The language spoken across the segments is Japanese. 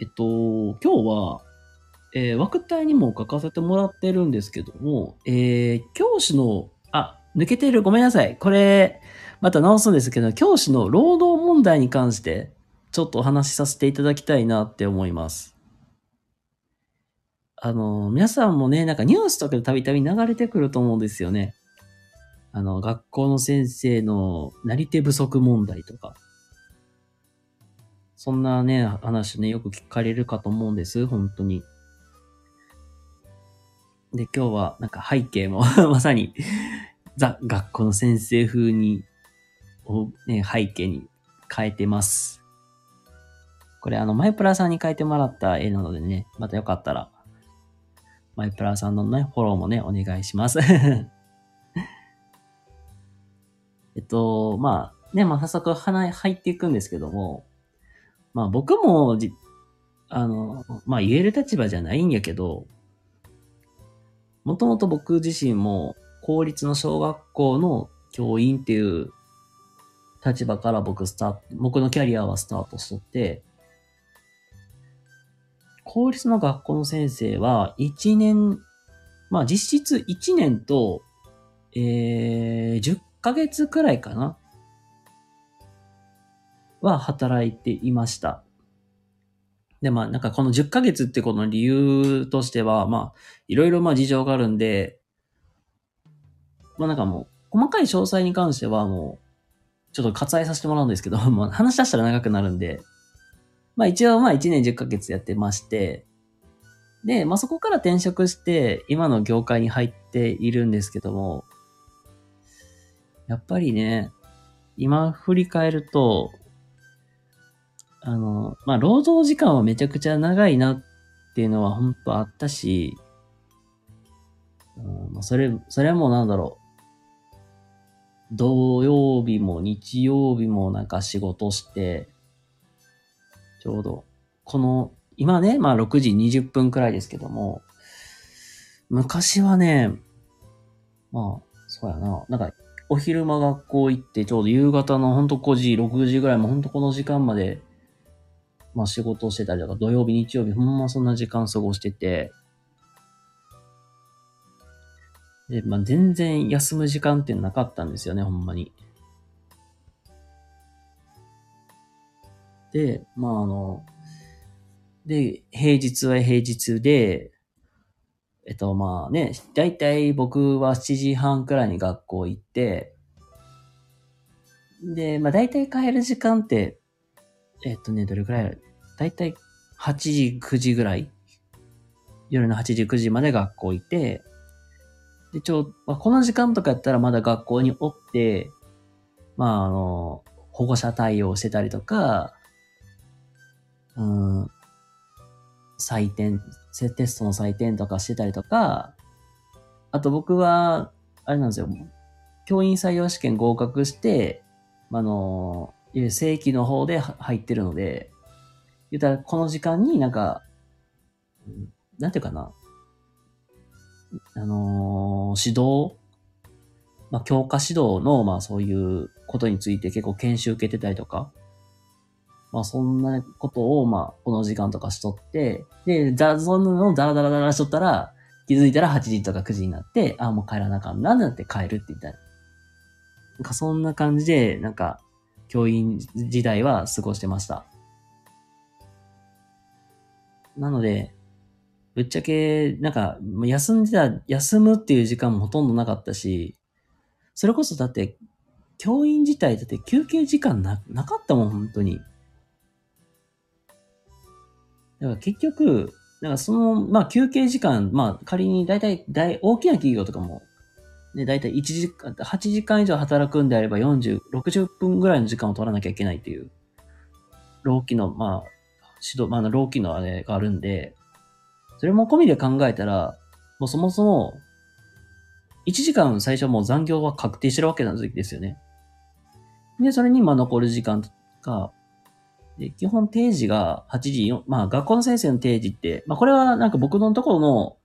えっと、今日は、えー、枠帯にも書かせてもらってるんですけども、えー、教師の、あ、抜けてる、ごめんなさい。これ、また直すんですけど、教師の労働問題に関して、ちょっとお話しさせていただきたいなって思います。あの、皆さんもね、なんかニュースとかでたびたび流れてくると思うんですよね。あの、学校の先生のなり手不足問題とか。そんなね、話ね、よく聞かれるかと思うんです、本当に。で、今日はなんか背景も まさにザ・学校の先生風に、をね、背景に変えてます。これあの、マイプラさんに書いてもらった絵なのでね、またよかったら、マイプラさんのね、フォローもね、お願いします えっと、まあ、ね、まあ、早速、花入っていくんですけども、まあ僕もじ、あの、まあ言える立場じゃないんやけど、もともと僕自身も公立の小学校の教員っていう立場から僕スタート、僕のキャリアはスタートしとって、公立の学校の先生は1年、まあ実質1年と、えー、10ヶ月くらいかなは働いていました。で、まあ、なんかこの10ヶ月ってこの理由としては、まあ、いろいろまあ事情があるんで、まあなんかもう、細かい詳細に関してはもう、ちょっと割愛させてもらうんですけど、もう話し出したら長くなるんで、まあ一応まあ1年10ヶ月やってまして、で、まあそこから転職して、今の業界に入っているんですけども、やっぱりね、今振り返ると、あの、まあ、労働時間はめちゃくちゃ長いなっていうのは本当あったし、うん、それ、それはもうなんだろう。土曜日も日曜日もなんか仕事して、ちょうど、この、今ね、まあ6時20分くらいですけども、昔はね、まあ、そうやな、なんか、お昼間学校行って、ちょうど夕方のほんと5時、6時ぐらいもほんとこの時間までまあ仕事をしてたりとか、土曜日、日曜日、ほんまそんな時間過ごしてて、で、まあ全然休む時間ってなかったんですよね、ほんまに。で、まああの、で、平日は平日で、えっとまあね、だいたい僕は7時半くらいに学校行って、で、まあ大体帰る時間って、えっとね、どれくらい？だいたい8時、9時ぐらい。夜の8時、9時まで学校いて、で、ちょう、まあ、この時間とかやったらまだ学校におって、まあ、あの、保護者対応してたりとか、うん、採点、テストの採点とかしてたりとか、あと僕は、あれなんですよ、教員採用試験合格して、あの、正規の方で入ってるので、言ったらこの時間になんか、なんていうかな、あのー、指導、まあ、教科指導の、まあ、そういうことについて結構研修受けてたりとか、まあ、そんなことを、まあ、この時間とかしとって、で、ざ、そんなのダラダラダラしとったら、気づいたら8時とか9時になって、あ、もう帰らなあかんな、なって帰るって言ったら。なんかそんな感じで、なんか、教員時代は過ごしてました。なので、ぶっちゃけ、なんか、休んでた、休むっていう時間もほとんどなかったし、それこそだって、教員自体だって休憩時間な、なかったもん、本当に。だから結局、なんかその、まあ休憩時間、まあ仮に大体、大、大きな企業とかも、ね、大体1時間、8時間以上働くんであれば40、60分ぐらいの時間を取らなきゃいけないっていう、労基の、まあ、指導、まあ、老期のあれがあるんで、それも込みで考えたら、もうそもそも、1時間最初もう残業は確定してるわけなんですよね。で、それにまあ残る時間とか、で、基本定時が8時、まあ学校の先生の定時って、まあこれはなんか僕のところの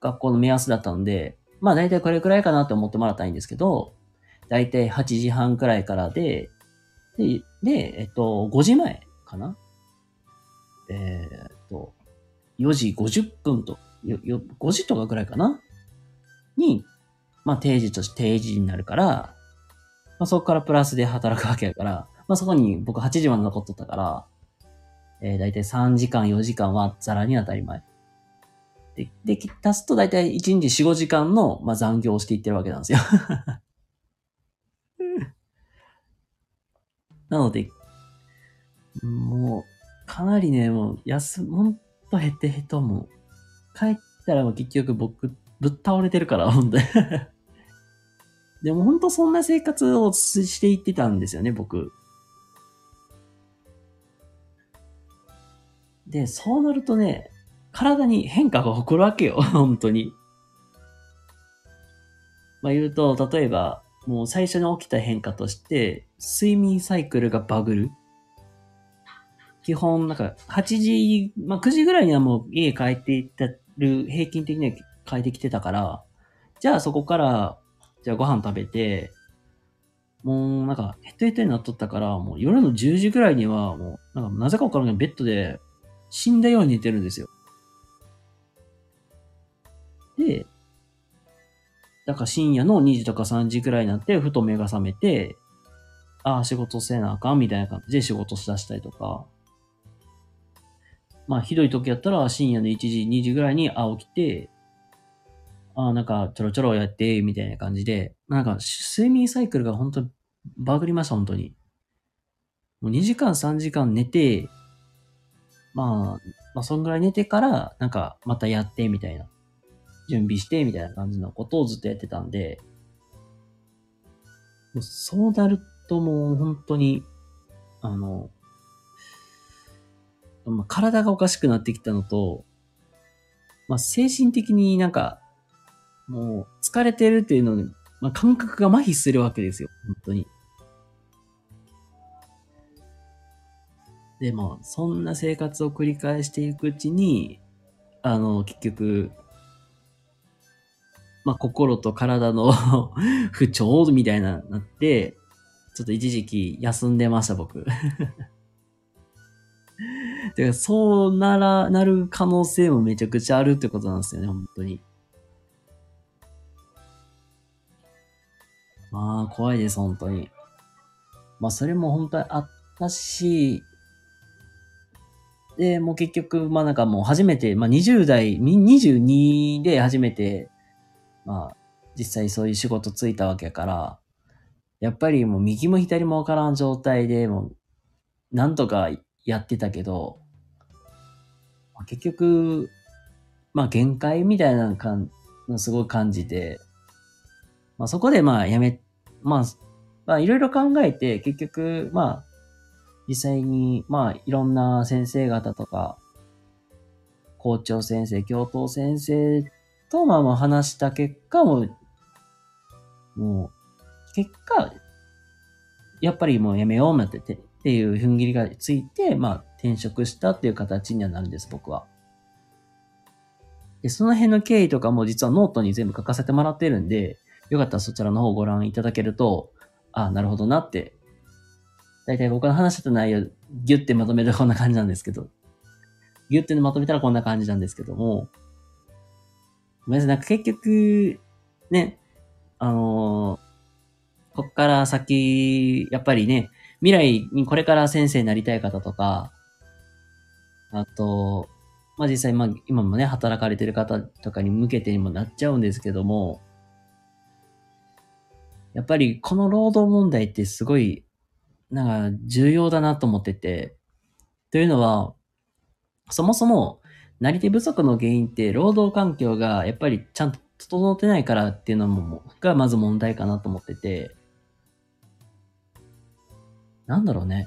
学校の目安だったので、まあ大体これくらいかなって思ってもらったらいいんですけど、大体8時半くらいからで、で、で、えっと、5時前かな？えーっと、4時50分と、よ、よ、5時とかぐらいかな？に、まあ定時として定時になるから、まあそこからプラスで働くわけやから、まあそこに僕8時まで残っとったから、えー、だいたい3時間、4時間はザラに当たり前。で、で、足すとだいたい1日4、5時間の、まあ、残業をしていってるわけなんですよ。なので、もう、かなりね、もう、休、ほんとヘトヘトもう、帰ったらもう結局僕、ぶっ倒れてるから、ほんとに。でもほんとそんな生活をしていってたんですよね、僕。で、そうなるとね、体に変化が起こるわけよ、本当に。まあ言うと、例えば、もう最初に起きた変化として、睡眠サイクルがバグる。基本、なんか、8時、まあ9時ぐらいにはもう家帰っていったる、平均的には帰ってきてたから、じゃあそこから、じゃあご飯食べて、もうなんか、ヘトヘトになっとったから、もう夜の10時ぐらいには、もう、なんか、なぜかわからんけど、ベッドで死んだように寝てるんですよ。で、だから深夜の2時とか3時くらいになって、ふと目が覚めて、ああ、仕事せなあかんみたいな感じで仕事しだしたりとか、まあ、ひどい時やったら深夜の1時、2時ぐらいに、あ、起きて、ああ、なんかちょろちょろやって、みたいな感じで、なんか睡眠サイクルが本当にバグりました、本当に。もう2時間、3時間寝て、まあ、まあ、そんぐらい寝てから、なんか、またやって、みたいな。準備して、みたいな感じのことをずっとやってたんで、もうそうなるともう本当に、あの、まあ、体がおかしくなってきたのと、まあ、精神的になんか、もう疲れてるっていうのに、まあ、感覚が麻痺するわけですよ、本当に。でも、そんな生活を繰り返していくうちに、あの、結局、まあ、心と体の 不調みたいな、なって、ちょっと一時期休んでました、僕。てか、そうなら、なる可能性もめちゃくちゃあるってことなんですよね、本当に。まあ、怖いです、本当に。まあ、それも本当にあったし、で、もう結局、まあなんかもう初めて、まあ20代、22で初めて、まあ、実際そういう仕事ついたわけやから、やっぱりもう右も左もわからん状態で、もう、なんとかやってたけど、まあ結局、まあ限界みたいな感のすごい感じて、まあそこでまあやめ、まあ、まあいろいろ考えて、結局、まあ、実際に、まあいろんな先生方とか、校長先生、教頭先生とまあまあ話した結果も、もう、結果、やっぱりもうやめようなってて、っていう踏ん切りがついて、まあ転職したっていう形にはなるんです、僕は。で、その辺の経緯とかも実はノートに全部書かせてもらってるんで、よかったらそちらの方をご覧いただけると、ああなるほどなって。だいたい僕の話した内容、ギュッてまとめるとこんな感じなんですけど、ギュッてまとめたらこんな感じなんですけども、ごめんなさい、なんか結局、ね、あのーこっから先、やっぱりね、未来にこれから先生になりたい方とか、あと、まあ実際、まあ今もね、働かれてる方とかに向けてにもなっちゃうんですけども、やっぱりこの労働問題ってすごい、なんか重要だなと思ってて、というのは、そもそも、なり手不足の原因って労働環境がやっぱりちゃんと整ってないからっていうのも、がまず問題かなと思ってて、なんだろうね。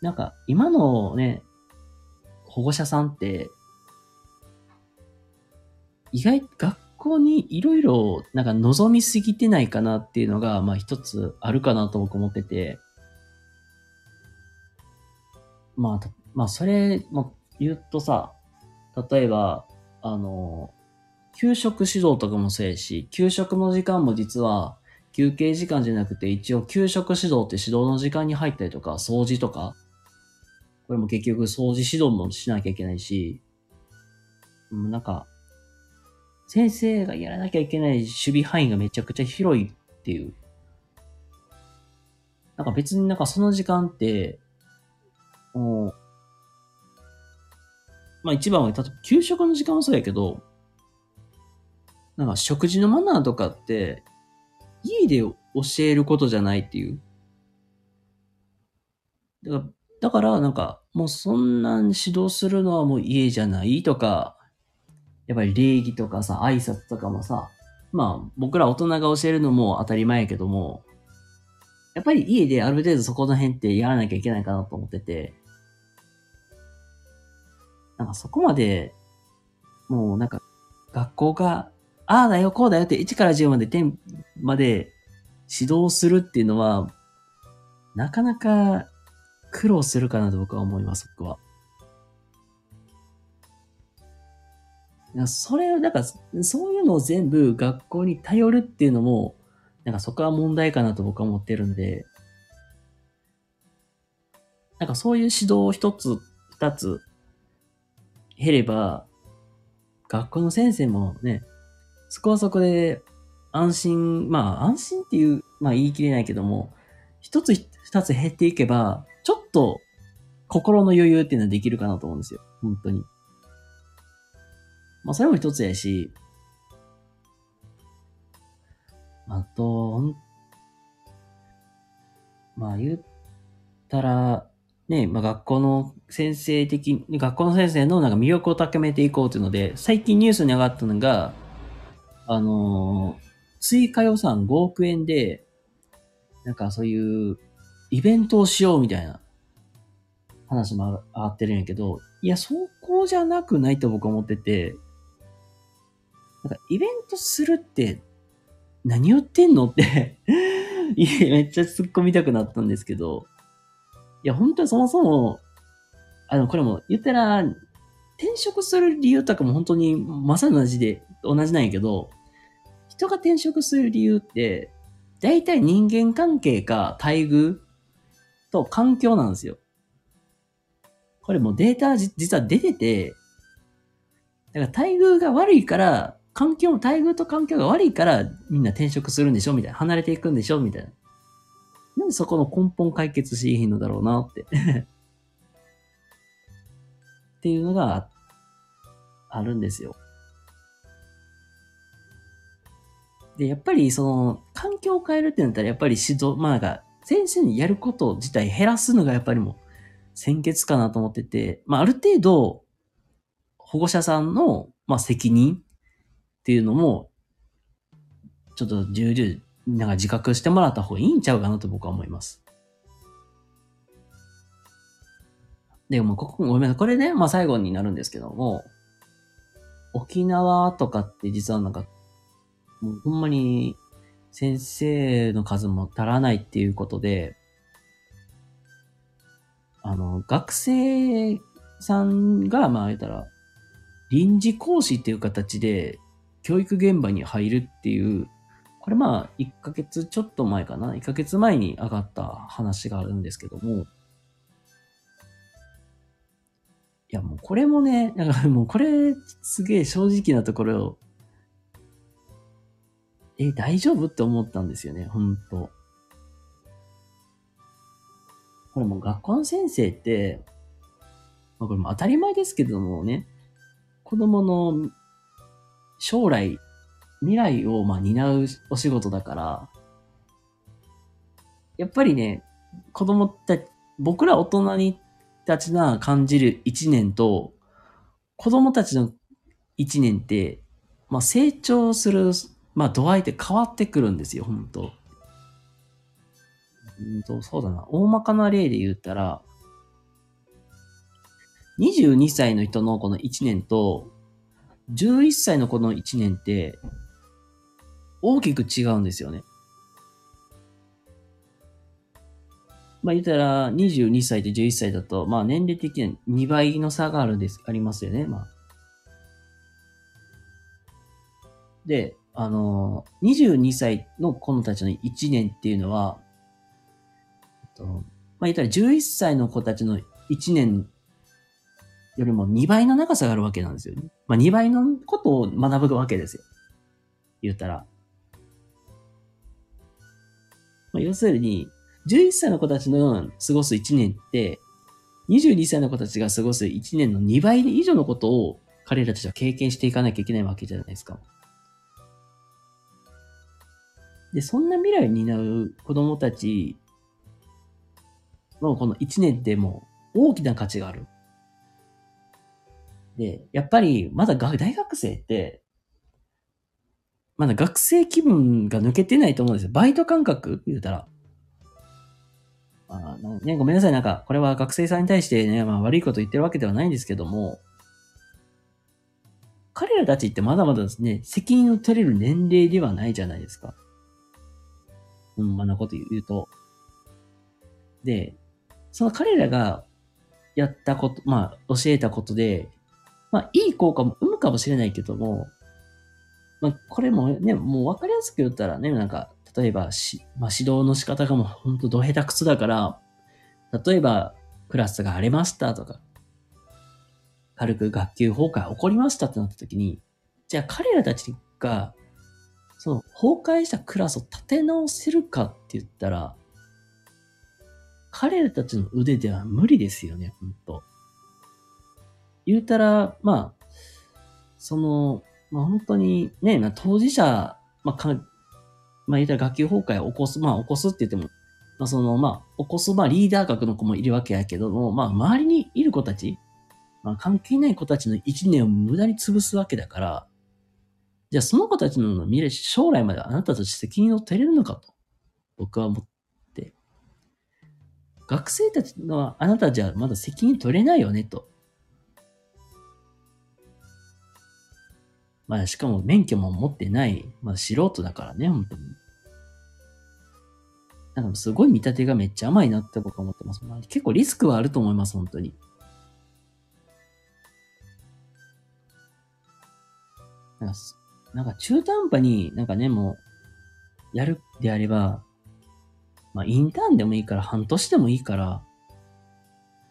なんか、今のね、保護者さんって、意外、学校にいろいろ、なんか望みすぎてないかなっていうのが、まあ一つあるかなと僕思ってて、まあ、まあそれも言うとさ、例えば、あの、給食指導とかもそうやし、給食の時間も実は、休憩時間じゃなくて、一応給食指導って指導の時間に入ったりとか、掃除とか、これも結局掃除指導もしなきゃいけないし、なんか、先生がやらなきゃいけない守備範囲がめちゃくちゃ広いっていう。なんか別になんかその時間って、もう、まあ一番は、例えば給食の時間もそうやけど、なんか食事のマナーとかって、家で教えることじゃないっていう。だから、だからなんか、もうそんなん指導するのはもう家じゃないとか、やっぱり礼儀とかさ、挨拶とかもさ、まあ僕ら大人が教えるのも当たり前やけども、やっぱり家である程度そこの辺ってやらなきゃいけないかなと思ってて、なんかそこまで、もうなんか学校が、ああだよ、こうだよって1から10まで点まで指導するっていうのは、なかなか苦労するかなと僕は思います、僕は。それ、なんか、そういうのを全部学校に頼るっていうのも、なんかそこは問題かなと僕は思ってるんで、なんかそういう指導を一つ、二つ減れば、学校の先生もね、そこはそこで安心、まあ安心っていう、まあ言い切れないけども、一つ二つ減っていけば、ちょっと心の余裕っていうのはできるかなと思うんですよ。本当に。まあそれも一つやし、あと、まあ言ったら、ね、まあ学校の先生的に、学校の先生のなんか魅力を高めていこうというので、最近ニュースに上がったのが、あのー追加予算5億円で、なんかそういうイベントをしようみたいな話も上がってるんやけど、いや、そこじゃなくないと僕は思ってて、なんかイベントするって何言ってんのって いや、めっちゃ突っ込みたくなったんですけど、や、本当にそもそも、あの、これも言ったら、転職する理由とかも本当にまさに同じで、同じなんやけど、人が転職する理由って、大体人間関係か待遇と環境なんですよ。これもデータ実は出てて、だから待遇が悪いから、環境も待遇と環境が悪いからみんな転職するんでしょ？みたいな。離れていくんでしょ？みたいな。なんでそこの根本解決しへんのだろうなって。っていうのがあるんですよ。で、やっぱりその、環境を変えるってなったら、やっぱり指導、まあなんか、先生にやること自体減らすのがやっぱりもう、先決かなと思ってて、まあある程度、保護者さんの、まあ責任っていうのも、ちょっと重々、なんか自覚してもらった方がいいんちゃうかなと僕は思います。でも、ここ、ごめんなさい。これね、まあ最後になるんですけども、沖縄とかって実はなんか、もうほんまに先生の数も足らないっていうことで、あの、学生さんが、まあ言ったら、臨時講師っていう形で教育現場に入るっていう、これまあ1ヶ月ちょっと前かな ?1 ヶ月前に上がった話があるんですけども、いやもうこれもね、なんかもうこれすげえ正直なところえ、大丈夫って思ったんですよね、ほんと。これもう学校の先生って、まあこれも当たり前ですけどもね、子供の将来、未来をまあ担うお仕事だから、やっぱりね、子供たち、僕ら大人にたちが感じる一年と、子供たちの一年って、まあ成長する、まあ度合いって変わってくるんですよ、本当うんと、そうだな。大まかな例で言ったら、22歳の人のこの1年と、11歳の子の1年って、大きく違うんですよね。まあ言ったら、22歳と11歳だと、まあ年齢的には2倍の差があるんです、ありますよね、まあ。で、あの、22歳の子のたちの1年っていうのは、とまあ言ったら11歳の子たちの1年よりも2倍の長さがあるわけなんですよね。まあ2倍のことを学ぶわけですよ。言ったら。まあ、要するに、11歳の子たちの過ごす1年って、22歳の子たちが過ごす1年の2倍以上のことを彼らたちは経験していかなきゃいけないわけじゃないですか。で、そんな未来を担う子供たちのこの1年ってもう大きな価値がある。で、やっぱりまだ大学生って、まだ学生気分が抜けてないと思うんですよ。バイト感覚？言うたら。あね、ごめんなさい。なんか、これは学生さんに対してね、まあ悪いこと言ってるわけではないんですけども、彼らたちってまだまだですね、責任を取れる年齢ではないじゃないですか。うん、まなこと言うと。で、その彼らがやったこと、まあ、教えたことで、まあ、いい効果も生むかもしれないけども、まあ、これもね、もう分かりやすく言ったらね、なんか、例えばし、まあ、指導の仕方がもうほんとど下手くそだから、例えば、クラスが荒れましたとか、軽く学級崩壊起こりましたってなった時に、じゃあ彼らたちが、その崩壊したクラスを立て直せるかって言ったら、彼らたちの腕では無理ですよね、ほんと。言うたら、まあ、その、まあ本当にね、まあ、当事者、まあか、まあ言うたら学級崩壊を起こす、まあ起こすって言っても、まあその、まあ起こす、まあリーダー格の子もいるわけやけども、まあ周りにいる子たち、まあ関係ない子たちの一年を無駄に潰すわけだから、じゃあその子たちの未来、将来まであなたたち責任を取れるのかと、僕は思って、学生たちのあなたじゃまだ責任取れないよねと。まあ、しかも免許も持ってない、まあ、素人だからね、本当に。なんかすごい見立てがめっちゃ甘いなって僕は思ってます。まあ、結構リスクはあると思います、本当に。なんか、なんか中途半端になんかね、もう、やるであれば、まあ、インターンでもいいから、半年でもいいから、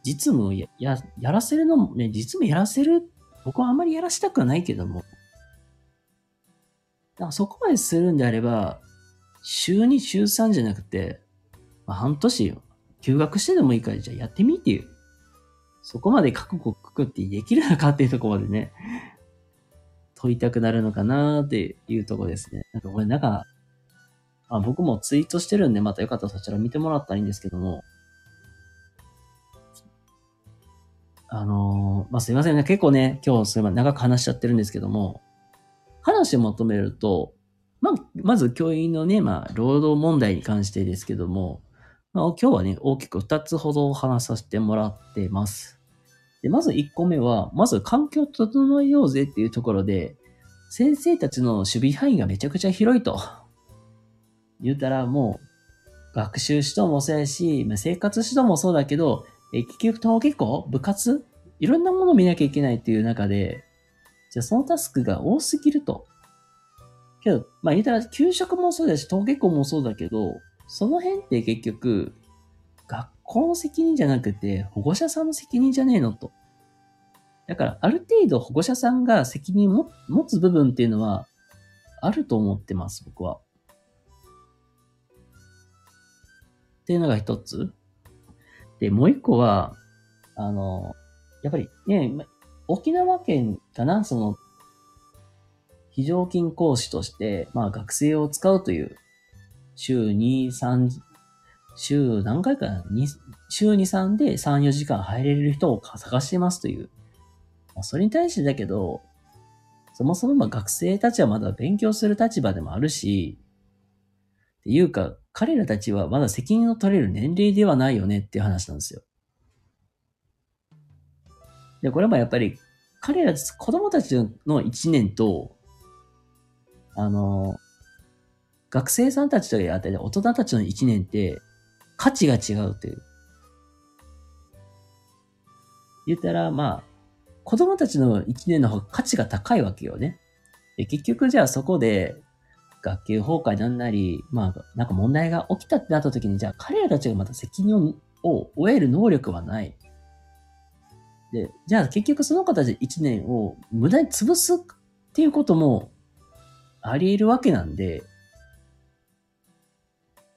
実務をや、や、らせるのも、ね、実務やらせる、僕はあんまりやらしたくはないけども、らそこまでするんであれば、週2、週3じゃなくて、まあ、半年休学してでもいいから、じゃあやってみっていう。そこまで覚悟をくくってできるのかっていうとこまでね、問いたくなるのかなっていうとこですね。なんかこれなんか、あ僕もツイートしてるんで、またよかったらそちら見てもらったらいいんですけども、あのー、まあ、すいませんね。結構ね、今日すいません。長く話しちゃってるんですけども、話を求めると、まあ、まず教員のね、まあ、労働問題に関してですけども、まあ、今日はね、大きく2つほど話させてもらってます。で、まず1個目は、まず環境を整えようぜっていうところで、先生たちの守備範囲がめちゃくちゃ広いと。言うたらもう、学習指導もそうやし、まあ、生活指導もそうだけど、え結局登下校部活いろんなものを見なきゃいけないっていう中で、じゃあそのタスクが多すぎると。けど、まあ言うたら給食もそうだし、登下校もそうだけど、その辺って結局、学校の責任じゃなくて、保護者さんの責任じゃねえのと。だから、ある程度保護者さんが責任を持つ部分っていうのは、あると思ってます、僕は。っていうのが一つ。で、もう一個は、あの、やっぱりね、沖縄県かな、その、非常勤講師として、まあ学生を使うという、週2、3、週何回かな、週2、3で3、4時間入れる人を探してますという。まあ、それに対してだけど、そもそもま学生たちはまだ勉強する立場でもあるし、っていうか、彼らたちはまだ責任を取れる年齢ではないよねっていう話なんですよ。で、これもやっぱり、彼ら、子供たちの1年と、あの、学生さんたちとやって大人たちの1年って、価値が違うという。言ったら、まあ、子供たちの1年の方が価値が高いわけよね。で、結局じゃあそこで、学級崩壊なんなり、まあ、なんか問題が起きたってなった時に、じゃあ彼らたちがまた責任を負える能力はない。で、じゃあ結局その子たち1年を無駄に潰すっていうこともあり得るわけなんで、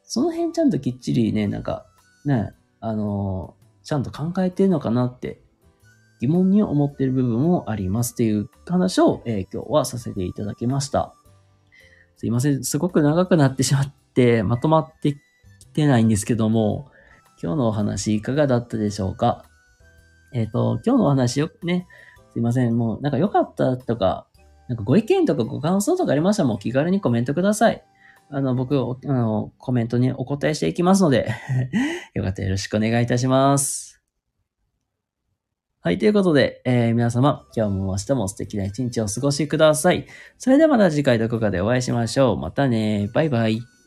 その辺ちゃんときっちりね、なんか、ね、あのーちゃんと考えてるのかなって疑問に思ってる部分もありますっていう話を、えー今日はさせていただきました。すいません。すごく長くなってしまって、まとまってきてないんですけども、今日のお話いかがだったでしょうか？えっ、と、今日のお話よ、ね、すいません。もう、なんか良かったとか、なんかご意見とかご感想とかありましたらもう気軽にコメントください。あの、僕、あの、コメントにお答えしていきますので、よかったらよろしくお願いいたします。はい、ということで、えー皆様、今日も明日も素敵な一日をお過ごしください。それではまた次回どこかでお会いしましょう。またね。バイバイ。